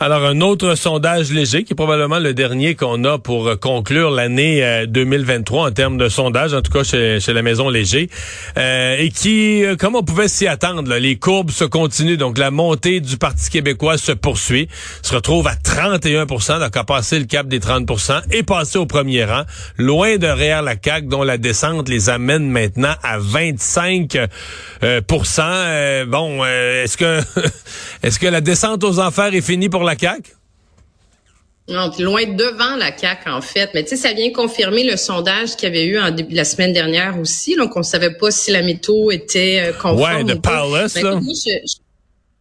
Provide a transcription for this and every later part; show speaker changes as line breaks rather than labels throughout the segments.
Alors, un autre sondage léger, qui est probablement le dernier qu'on a pour euh, conclure l'année 2023 euh, en termes de sondage, en tout cas chez, chez la Maison Léger, euh, et qui, euh, comme on pouvait s'y attendre, les courbes se continuent, donc la montée du Parti québécois se poursuit, se retrouve à 31 donc a passé le cap des 30% et passé au premier rang, loin derrière la CAQ, dont la descente les amène maintenant à 25% Bon, est-ce que est-ce que la descente aux enfers est fini pour la CAQ?
Non, loin devant la CAQ, en fait. Mais tu sais, ça vient confirmer le sondage qu'il y avait eu en début, la semaine dernière aussi. Donc, on savait pas si la métaux était euh, conforme
Ouais, de Palace, là.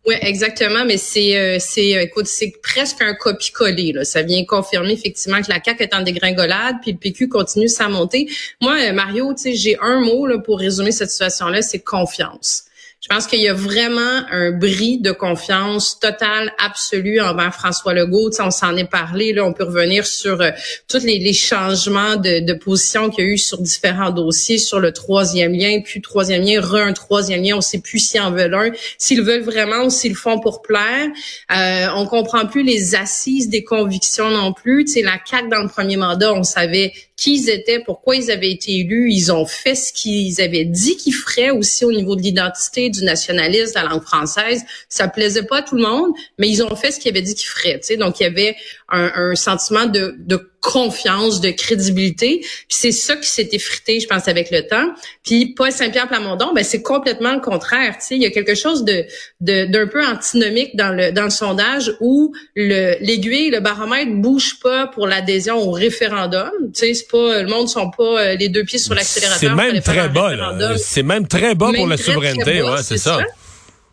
Oui, exactement, mais c'est euh, c'est euh, écoute, c'est presque un copie-coller Ça vient confirmer effectivement que la CAQ est en dégringolade, puis le PQ continue sa montée. Moi, Mario, tu sais, j'ai un mot là, pour résumer cette situation-là, c'est confiance. Je pense qu'il y a vraiment un bris de confiance totale, absolue envers François Legault. on s'en est parlé. Là, on peut revenir sur euh, tous les, changements de, de position qu'il y a eu sur différents dossiers, sur le troisième lien, puis troisième lien, re un troisième lien. On sait plus s'ils en veulent un, s'ils veulent vraiment ou s'ils font pour plaire. Euh, on comprend plus les assises des convictions non plus. Tu sais, la CAQ dans le premier mandat, on savait qui ils étaient, pourquoi ils avaient été élus. Ils ont fait ce qu'ils avaient dit qu'ils feraient aussi au niveau de l'identité, du nationalisme, la langue française. Ça plaisait pas à tout le monde, mais ils ont fait ce qu'ils avaient dit qu'ils feraient. Donc, il y avait un, sentiment de confiance, de crédibilité. Puis c'est ça qui s'est effrité, je pense, avec le temps. Puis Paul Saint-Pierre Plamondon, ben c'est complètement le contraire. Tu sais, il y a quelque chose de d'un peu antinomique dans le dans le sondage où le l'aiguille, le baromètre bouge pas pour l'adhésion au référendum. Tu sais, c'est pas le monde sont pas euh, les deux pieds sur l'accélérateur.
C'est même très bas. C'est même très bas pour la souveraineté, ouais, c'est ça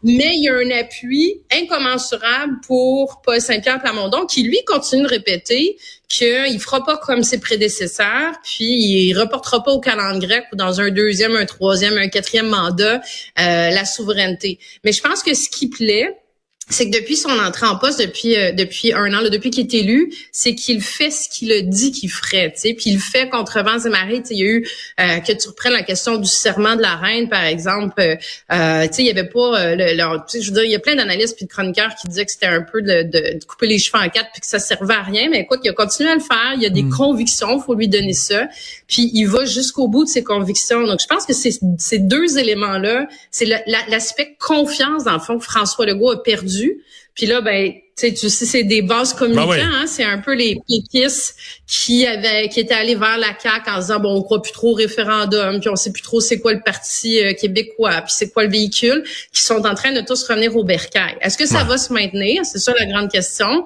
mais il y a un appui incommensurable pour Paul Saint-Pierre Plamondon qui, lui, continue de répéter qu'il fera pas comme ses prédécesseurs, puis il reportera pas au calendrier grec ou dans un deuxième, un troisième, un quatrième mandat euh, la souveraineté. Mais je pense que ce qui plaît, c'est que depuis son entrée en poste, depuis euh, depuis un an, là, depuis qu'il est élu, c'est qu'il fait ce qu'il a dit qu'il ferait, tu sais, puis il fait contre vents et marées. Il y a eu euh, que tu reprennes la question du serment de la reine, par exemple. Euh, euh tu sais, il y avait pas le, je veux dire, il y a plein d'analystes puis de chroniqueurs qui disaient que c'était un peu de, de, couper les cheveux en quatre puis que ça servait à rien. Mais écoute, il a continué à le faire. Il y a des mm. convictions, faut lui donner ça. Puis il va jusqu'au bout de ses convictions. Donc je pense que ces, ces deux éléments là, c'est l'aspect confiance dans le fond que François Legault a perdu puis là, ben, tu sais, c'est des bases ben hein, c'est un peu les péquistes qui avaient, qui étaient allés vers la CAQ en disant bon, on croit plus trop au référendum, puis on sait plus trop c'est quoi le parti euh, québécois, puis c'est quoi le véhicule, qui sont en train de tous revenir au bercail. Est-ce que ça va se maintenir? C'est ça la grande question.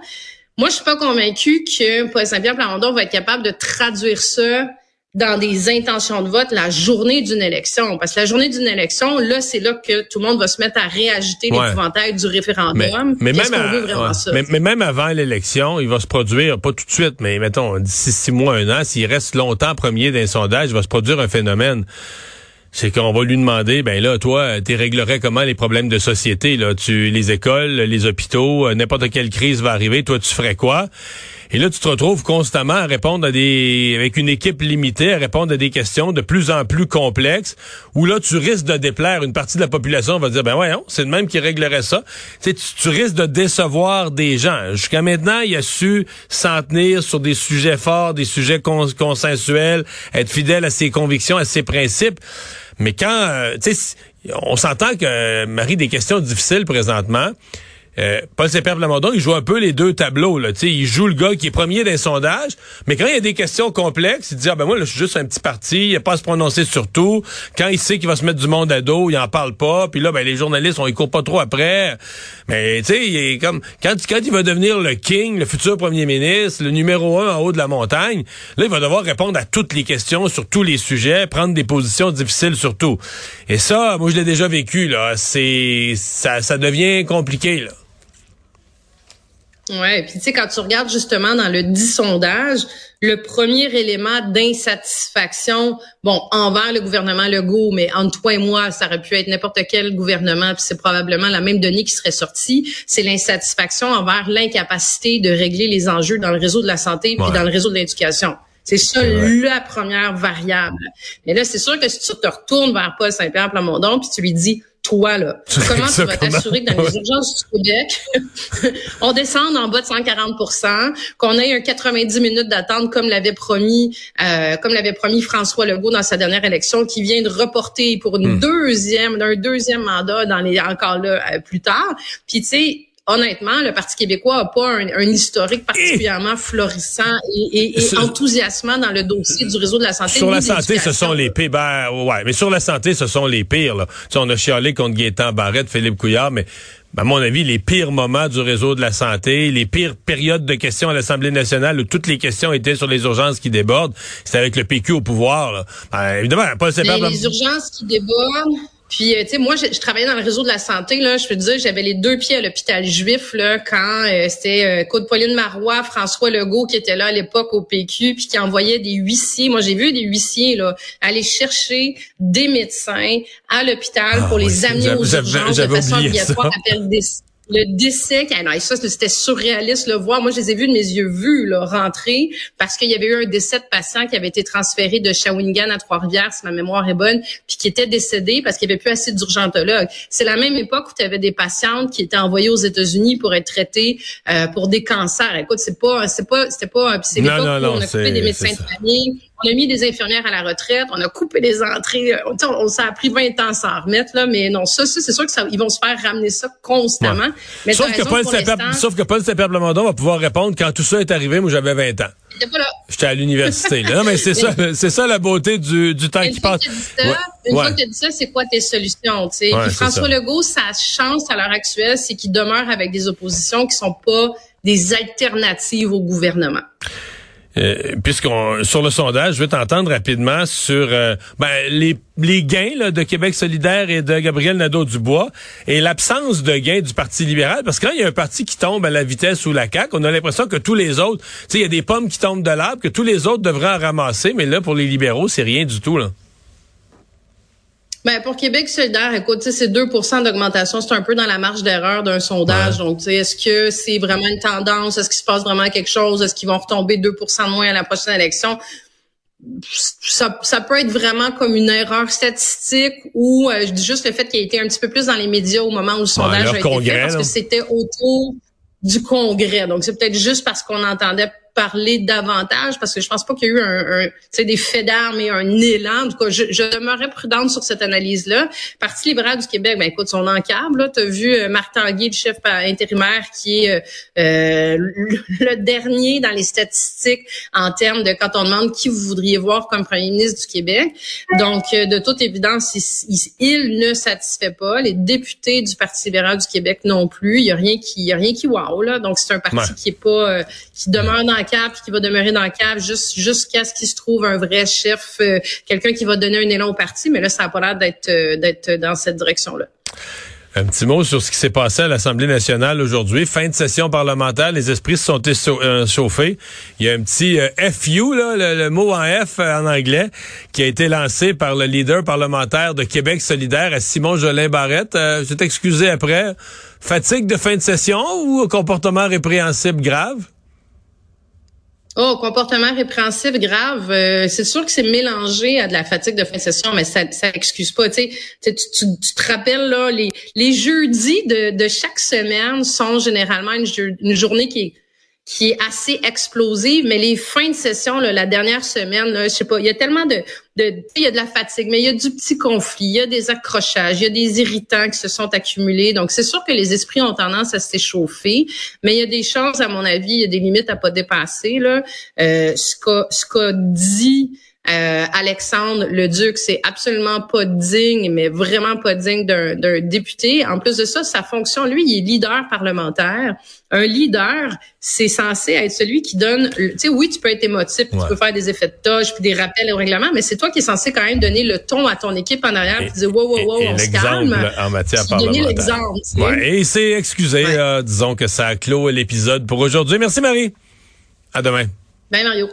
Moi, je suis pas convaincue que Paul Saint-Pierre Plamondon va être capable de traduire ça dans des intentions de vote la journée d'une élection. Parce que la journée d'une élection, là, c'est là que tout le monde va se mettre à réagiter l'épouvantail du référendum.
Mais, même mais, même avant l'élection, il va se produire, pas tout de suite, mais mettons, d'ici six mois, un an, s'il reste longtemps premier d'un sondage, il va se produire un phénomène c'est qu'on va lui demander, ben là, toi, tu réglerais comment les problèmes de société, là, tu, les écoles, les hôpitaux, euh, n'importe quelle crise va arriver, toi, tu ferais quoi? Et là, tu te retrouves constamment à répondre à des, avec une équipe limitée, à répondre à des questions de plus en plus complexes, où là, tu risques de déplaire une partie de la population, on va dire, ben ouais, c'est le même qui réglerait ça. Tu, tu risques de décevoir des gens. Jusqu'à maintenant, il a su s'en tenir sur des sujets forts, des sujets consensuels, être fidèle à ses convictions, à ses principes. Mais quand, euh, tu sais, on s'entend que Marie des questions difficiles présentement. Euh, Paul Saint-Pierre Plamondon, il joue un peu les deux tableaux. Là. il joue le gars qui est premier des sondages, mais quand il y a des questions complexes, il dit ah ben moi là, je suis juste un petit parti, il a pas à se prononcer sur tout. Quand il sait qu'il va se mettre du monde à dos, il en parle pas. Puis là, ben les journalistes, on y court pas trop après. Mais tu sais, il est comme quand, quand il va devenir le king, le futur premier ministre, le numéro un en haut de la montagne, là il va devoir répondre à toutes les questions sur tous les sujets, prendre des positions difficiles sur tout. Et ça, moi je l'ai déjà vécu là. C'est ça, ça devient compliqué là.
Ouais, puis tu sais quand tu regardes justement dans le dit sondage, le premier élément d'insatisfaction, bon, envers le gouvernement Legault, mais entre toi et moi, ça aurait pu être n'importe quel gouvernement, puis c'est probablement la même donnée qui serait sortie, c'est l'insatisfaction envers l'incapacité de régler les enjeux dans le réseau de la santé puis dans le réseau de l'éducation. C'est ça la première variable. Mais là, c'est sûr que si tu te retournes vers Paul Saint-Pierre Plamondon puis tu lui dis toi, là, comment tu vas t'assurer que dans les urgences du Québec, on descende en bas de 140% qu'on ait un 90 minutes d'attente comme l'avait promis, euh, comme l'avait promis François Legault dans sa dernière élection, qui vient de reporter pour une hmm. deuxième, d'un deuxième mandat dans les encore là euh, plus tard. Puis tu sais, honnêtement, le Parti québécois a pas un, historique particulièrement florissant et, enthousiasmant dans le dossier du réseau de la santé.
Sur la santé, ce sont les pires. Ben, ouais, mais sur la santé, ce sont les pires. Là. on a chialé contre Gaétan Barrette, Philippe Couillard, mais à mon avis, les pires moments du réseau de la santé, les pires périodes de questions à l'Assemblée nationale où toutes les questions étaient sur les urgences qui débordent, c'est avec le PQ au pouvoir. Là. Ben, évidemment, pas
les urgences qui débordent, puis, euh, tu sais, moi, je, travaillais dans le réseau de la santé. Là, je peux te dire, j'avais les deux pieds à l'hôpital juif là quand euh, c'était euh, Côte Pauline Marois, François Legault qui était là à l'époque au PQ, puis qui envoyait des huissiers. Moi, j'ai vu des huissiers là aller chercher des médecins à l'hôpital ah pour les amener aux urgences de façon obligatoire le décès, ah ça c'était surréaliste le voir. Moi, je les ai vus de mes yeux vus là, rentrer parce qu'il y avait eu un décès de patient qui avait été transféré de Shawinigan à Trois-Rivières, si ma mémoire est bonne, puis qui était décédé parce qu'il n'y avait plus assez d'urgentologues. C'est la même époque où tu avais des patientes qui étaient envoyées aux États-Unis pour être traitées euh, pour des cancers. Écoute, c'est pas, c'est pas, c'était pas, c'est l'époque où on a coupé des médecins de famille on a mis des infirmières à la retraite, on a coupé les entrées. On, on, ça a pris 20 ans s'en remettre, là, mais non, ça, c'est sûr que ça, ils vont se faire ramener ça constamment. Mais
sauf, que Paul sauf que Paul va pouvoir répondre quand tout ça est arrivé, moi j'avais 20 ans. J'étais à l'université. Là. mais c'est ça, c'est ça la beauté du, du temps qui passe.
Une fois que tu as dit ça, c'est quoi tes solutions? sais? François Legault, sa chance à l'heure actuelle, c'est qu'il demeure avec des oppositions qui sont pas des alternatives au gouvernement.
Euh, puisqu'on sur le sondage, je vais t'entendre rapidement sur euh, ben, les, les gains de Québec solidaire et de Gabriel Nadeau-Dubois et l'absence de gains du Parti libéral. Parce que quand il y a un parti qui tombe à la vitesse ou la CAQ, on a l'impression que tous les autres, tu sais, il y a des pommes qui tombent de l'arbre, que tous les autres devraient en ramasser, mais là, pour les libéraux, c'est rien du tout. là.
Ben pour Québec solidaire, écoute, c'est 2% d'augmentation, c'est un peu dans la marge d'erreur d'un sondage. Donc, est-ce que c'est vraiment une tendance? Est-ce qu'il se passe vraiment quelque chose? Est-ce qu'ils vont retomber 2% de moins à la prochaine élection? Ça, ça, peut être vraiment comme une erreur statistique ou euh, je dis juste le fait qu'il ait été un petit peu plus dans les médias au moment où le sondage a été fait parce que c'était autour du congrès. Donc, c'est peut-être juste parce qu'on entendait parler davantage parce que je pense pas qu'il y a eu un, un des faits d'armes et un élan. En tout cas, je, je demeurais prudente sur cette analyse-là. Parti libéral du Québec, ben écoute, son encable. Tu as vu euh, Marc Tanguay, le chef intérimaire, qui est euh, euh, le, dernier dans les statistiques en termes de quand on demande qui vous voudriez voir comme premier ministre du Québec. Donc, de toute évidence, il, ne satisfait pas. Les députés du Parti libéral du Québec non plus. Il y a rien qui, il y a rien qui wow là. Donc, c'est un parti qui est pas, qui demeure dans cave qui va demeurer dans le cave juste jusqu'à ce qu'il se trouve un vrai chef, euh, quelqu'un qui va donner un élan au parti. Mais là, ça n'a pas l'air d'être euh, d'être dans cette direction-là.
Un petit mot sur ce qui s'est passé à l'Assemblée nationale aujourd'hui. Fin de session parlementaire, les esprits se sont euh, chauffés. Il y a un petit FU, là, le, mot en F en anglais, qui a été lancé par le leader parlementaire de Québec solidaire, Simon Jolin Barrette. Euh, s'est excusé après. Fatigue de fin de session ou comportement répréhensible grave?
Oh, comportement répréhensible grave. Euh, c'est sûr que c'est mélangé à de la fatigue de fin de session, mais ça, ça excuse pas. Tu, sais, tu, te rappelles là, les, les jeudis de, de chaque semaine sont généralement une, une journée qui est qui est assez explosive, mais les fins de session, là, la dernière semaine, là, je sais pas, il y a tellement de, de, il y a de la fatigue, mais il y a du petit conflit, il y a des accrochages, il y a des irritants qui se sont accumulés. Donc, c'est sûr que les esprits ont tendance à s'échauffer, mais il y a des choses, à mon avis, il y a des limites à pas dépasser. Là, euh, ce qu'a ce qu'a dit Euh, Alexandre le Duc, c'est absolument pas digne, mais vraiment pas digne d'un député. En plus de ça, sa fonction, lui, il est leader parlementaire. Un leader, c'est censé être celui qui donne, tu sais, oui, tu peux être émotif, tu peux faire des effets de touche, puis des rappels au règlement, mais c'est toi qui es censé quand même donner le ton à ton équipe en arrière, puis dire wow, wow, wow, on se calme.
en matière parlementaire. l'exemple. Ouais, et c'est excusé, euh, disons que ça clôt l'épisode pour aujourd'hui. Merci Marie. À demain.
Bye Mario.